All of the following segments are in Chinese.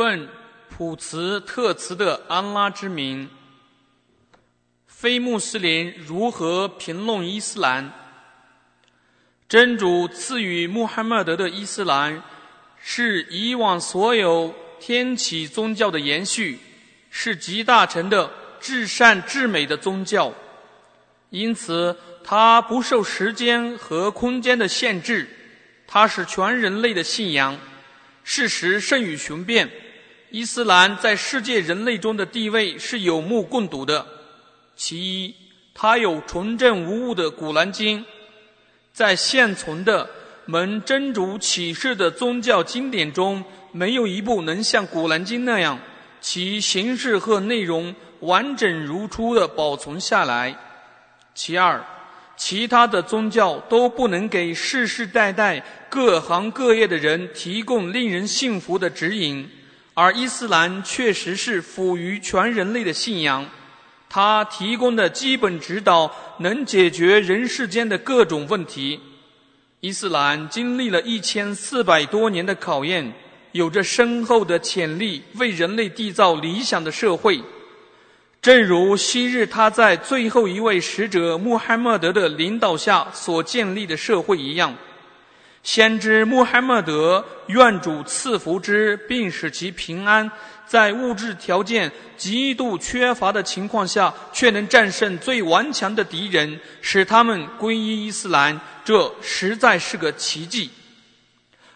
奉普茨特茨的安拉之名，非穆斯林如何评论伊斯兰？真主赐予穆罕默德的伊斯兰，是以往所有天启宗教的延续，是集大成的至善至美的宗教，因此它不受时间和空间的限制，它是全人类的信仰。事实胜于雄辩，伊斯兰在世界人类中的地位是有目共睹的。其一，它有纯正无误的《古兰经》。在现存的蒙真主启示的宗教经典中，没有一部能像《古兰经》那样，其形式和内容完整如初的保存下来。其二，其他的宗教都不能给世世代代各行各业的人提供令人信服的指引，而伊斯兰确实是辅于全人类的信仰。他提供的基本指导能解决人世间的各种问题。伊斯兰经历了一千四百多年的考验，有着深厚的潜力，为人类缔造理想的社会。正如昔日他在最后一位使者穆罕默德的领导下所建立的社会一样。先知穆罕默德愿主赐福之，并使其平安。在物质条件极度缺乏的情况下，却能战胜最顽强的敌人，使他们皈依伊斯兰，这实在是个奇迹。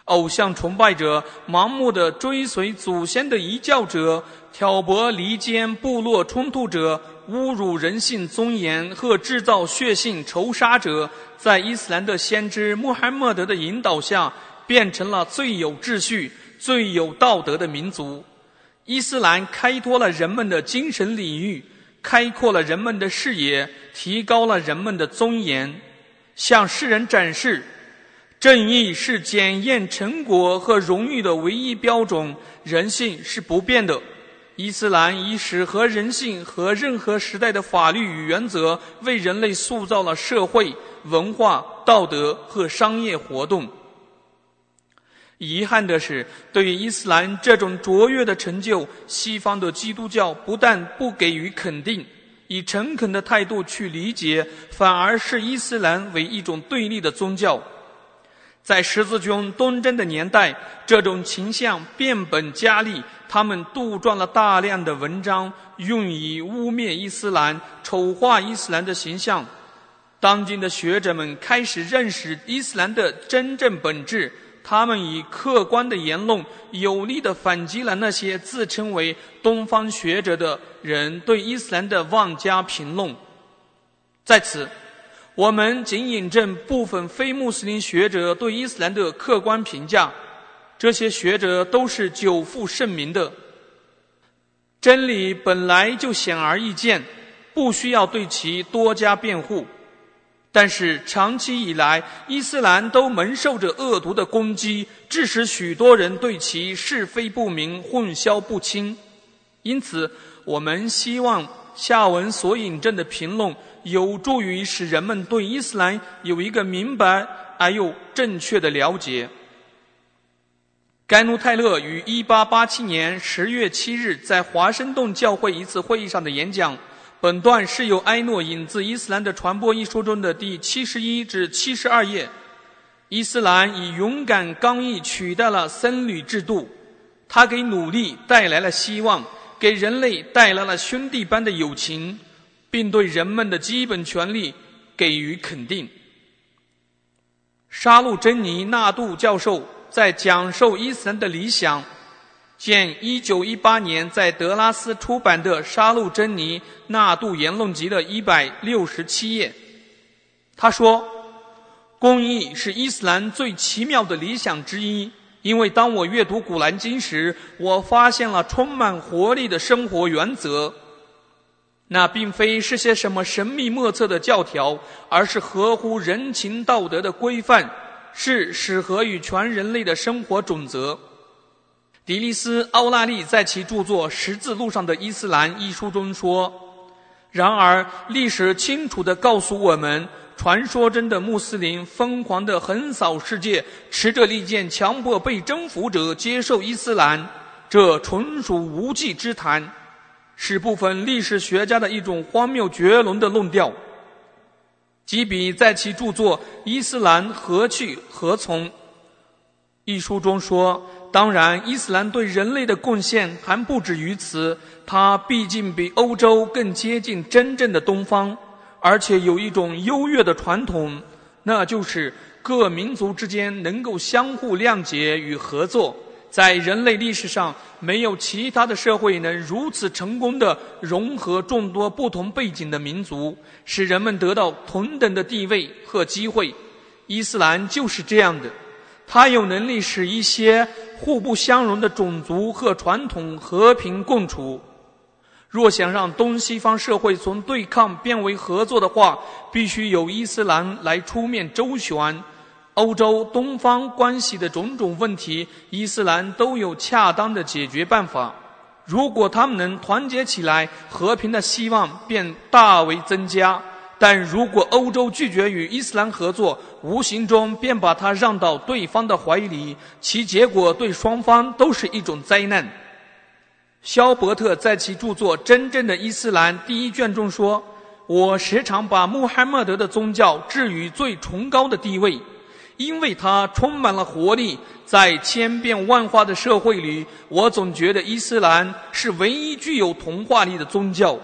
偶像崇拜者、盲目的追随祖先的遗教者、挑拨离间部落冲突者、侮辱人性尊严和制造血性仇杀者，在伊斯兰的先知穆罕默德的引导下，变成了最有秩序、最有道德的民族。伊斯兰开拓了人们的精神领域，开阔了人们的视野，提高了人们的尊严，向世人展示：正义是检验成果和荣誉的唯一标准，人性是不变的。伊斯兰以史和人性和任何时代的法律与原则，为人类塑造了社会、文化、道德和商业活动。遗憾的是，对于伊斯兰这种卓越的成就，西方的基督教不但不给予肯定，以诚恳的态度去理解，反而视伊斯兰为一种对立的宗教。在十字军东征的年代，这种倾向变本加厉，他们杜撰了大量的文章，用以污蔑伊斯兰、丑化伊斯兰的形象。当今的学者们开始认识伊斯兰的真正本质。他们以客观的言论，有力地反击了那些自称为东方学者的人对伊斯兰的妄加评论。在此，我们仅引证部分非穆斯林学者对伊斯兰的客观评价。这些学者都是久负盛名的。真理本来就显而易见，不需要对其多加辩护。但是长期以来，伊斯兰都蒙受着恶毒的攻击，致使许多人对其是非不明、混淆不清。因此，我们希望下文所引证的评论有助于使人们对伊斯兰有一个明白而又正确的了解。盖努泰勒于1887年10月7日在华盛顿教会一次会议上的演讲。本段是由埃诺引自《伊斯兰的传播》一书中的第七十一至七十二页。伊斯兰以勇敢刚毅取代了僧侣制度，它给努力带来了希望，给人类带来了兄弟般的友情，并对人们的基本权利给予肯定。沙路珍妮纳杜教授在讲授伊斯兰的理想。见一九一八年在德拉斯出版的《沙路珍妮纳杜言论集》的一百六十七页。他说：“公益是伊斯兰最奇妙的理想之一，因为当我阅读《古兰经》时，我发现了充满活力的生活原则。那并非是些什么神秘莫测的教条，而是合乎人情道德的规范，是适合于全人类的生活准则。”迪利斯·奥拉利在其著作《十字路上的伊斯兰》一书中说：“然而，历史清楚地告诉我们，传说中的穆斯林疯狂地横扫世界，持着利剑强迫被征服者接受伊斯兰。这纯属无稽之谈，是部分历史学家的一种荒谬绝伦的论调。吉比在其著作《伊斯兰何去何从》一书中说：“当然，伊斯兰对人类的贡献还不止于此。它毕竟比欧洲更接近真正的东方，而且有一种优越的传统，那就是各民族之间能够相互谅解与合作。”在人类历史上，没有其他的社会能如此成功的融合众多不同背景的民族，使人们得到同等的地位和机会。伊斯兰就是这样的，它有能力使一些互不相容的种族和传统和平共处。若想让东西方社会从对抗变为合作的话，必须由伊斯兰来出面周旋。欧洲东方关系的种种问题，伊斯兰都有恰当的解决办法。如果他们能团结起来，和平的希望便大为增加。但如果欧洲拒绝与伊斯兰合作，无形中便把它让到对方的怀里，其结果对双方都是一种灾难。肖伯特在其著作《真正的伊斯兰》第一卷中说：“我时常把穆罕默德的宗教置于最崇高的地位。”因为它充满了活力，在千变万化的社会里，我总觉得伊斯兰是唯一具有童话力的宗教。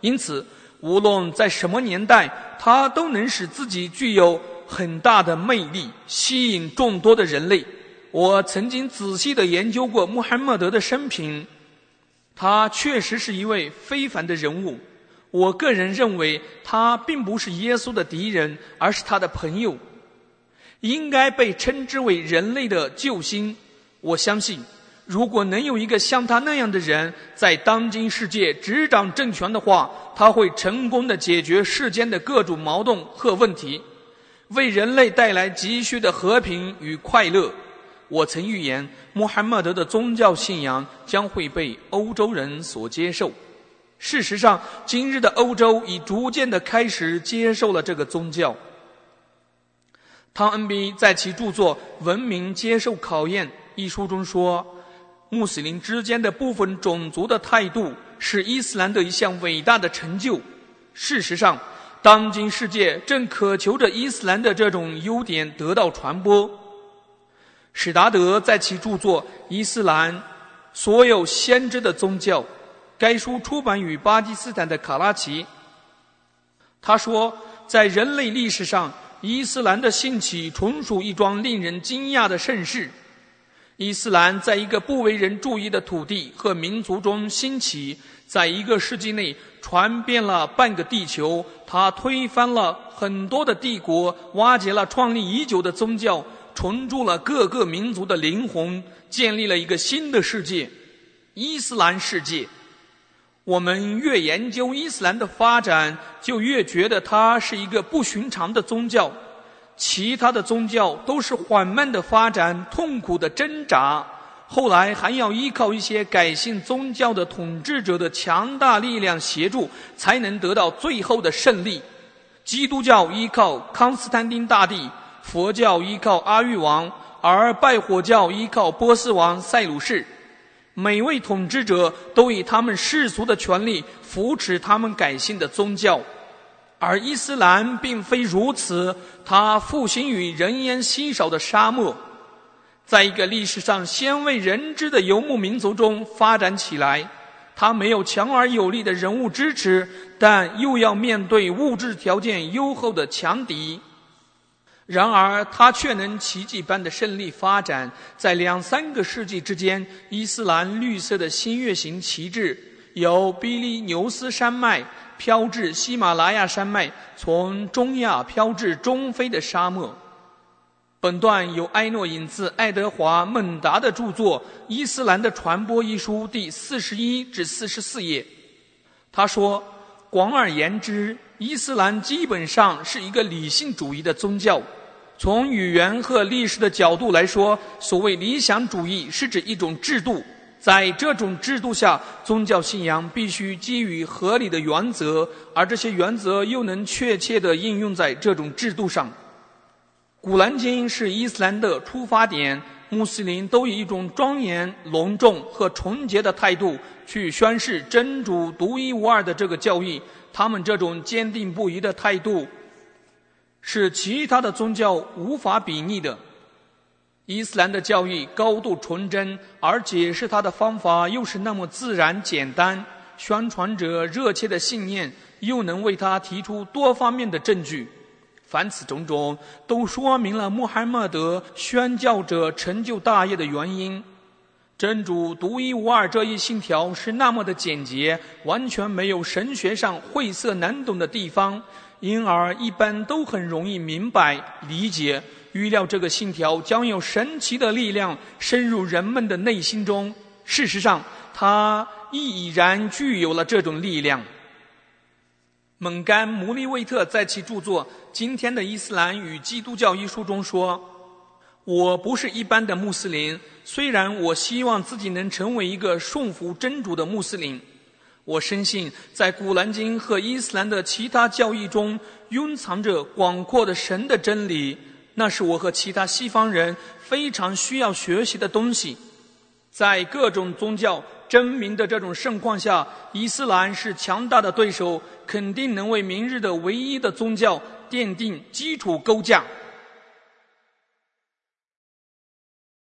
因此，无论在什么年代，它都能使自己具有很大的魅力，吸引众多的人类。我曾经仔细地研究过穆罕默德的生平，他确实是一位非凡的人物。我个人认为，他并不是耶稣的敌人，而是他的朋友。应该被称之为人类的救星。我相信，如果能有一个像他那样的人在当今世界执掌政权的话，他会成功的解决世间的各种矛盾和问题，为人类带来急需的和平与快乐。我曾预言，穆罕默德的宗教信仰将会被欧洲人所接受。事实上，今日的欧洲已逐渐的开始接受了这个宗教。汤恩比在其著作《文明接受考验》一书中说：“穆斯林之间的部分种族的态度是伊斯兰的一项伟大的成就。事实上，当今世界正渴求着伊斯兰的这种优点得到传播。”史达德在其著作《伊斯兰：所有先知的宗教》该书出版于巴基斯坦的卡拉奇。他说，在人类历史上。伊斯兰的兴起纯属一桩令人惊讶的盛事。伊斯兰在一个不为人注意的土地和民族中兴起，在一个世纪内传遍了半个地球。它推翻了很多的帝国，瓦解了创立已久的宗教，重铸了各个民族的灵魂，建立了一个新的世界——伊斯兰世界。我们越研究伊斯兰的发展，就越觉得它是一个不寻常的宗教。其他的宗教都是缓慢的发展，痛苦的挣扎，后来还要依靠一些改信宗教的统治者的强大力量协助，才能得到最后的胜利。基督教依靠康斯坦丁大帝，佛教依靠阿育王，而拜火教依靠波斯王塞鲁士。每位统治者都以他们世俗的权利扶持他们改信的宗教，而伊斯兰并非如此。它复兴于人烟稀少的沙漠，在一个历史上鲜为人知的游牧民族中发展起来。它没有强而有力的人物支持，但又要面对物质条件优厚的强敌。然而，他却能奇迹般的胜利发展。在两三个世纪之间，伊斯兰绿色的新月形旗帜由比利牛斯山脉飘至喜马拉雅山脉，从中亚飘至中非的沙漠。本段由埃诺引自爱德华·孟达的著作《伊斯兰的传播》一书第四十一至四十四页。他说：“广而言之，伊斯兰基本上是一个理性主义的宗教。”从语言和历史的角度来说，所谓理想主义是指一种制度，在这种制度下，宗教信仰必须基于合理的原则，而这些原则又能确切地应用在这种制度上。古兰经是伊斯兰的出发点，穆斯林都以一种庄严、隆重和纯洁的态度去宣示真主独一无二的这个教义。他们这种坚定不移的态度，是其他的宗教无法比拟的。伊斯兰的教义高度纯真，而解释它的方法又是那么自然简单，宣传者热切的信念又能为他提出多方面的证据。凡此种种，都说明了穆罕默德宣教者成就大业的原因。真主独一无二这一信条是那么的简洁，完全没有神学上晦涩难懂的地方，因而一般都很容易明白理解。预料这个信条将有神奇的力量深入人们的内心中。事实上，它已然具有了这种力量。蒙干·穆利维特在其著作《今天的伊斯兰与基督教》一书中说：“我不是一般的穆斯林，虽然我希望自己能成为一个顺服真主的穆斯林。我深信，在古兰经和伊斯兰的其他教义中，蕴藏着广阔的神的真理，那是我和其他西方人非常需要学习的东西。在各种宗教。”真明的这种盛况下，伊斯兰是强大的对手，肯定能为明日的唯一的宗教奠定基础构架。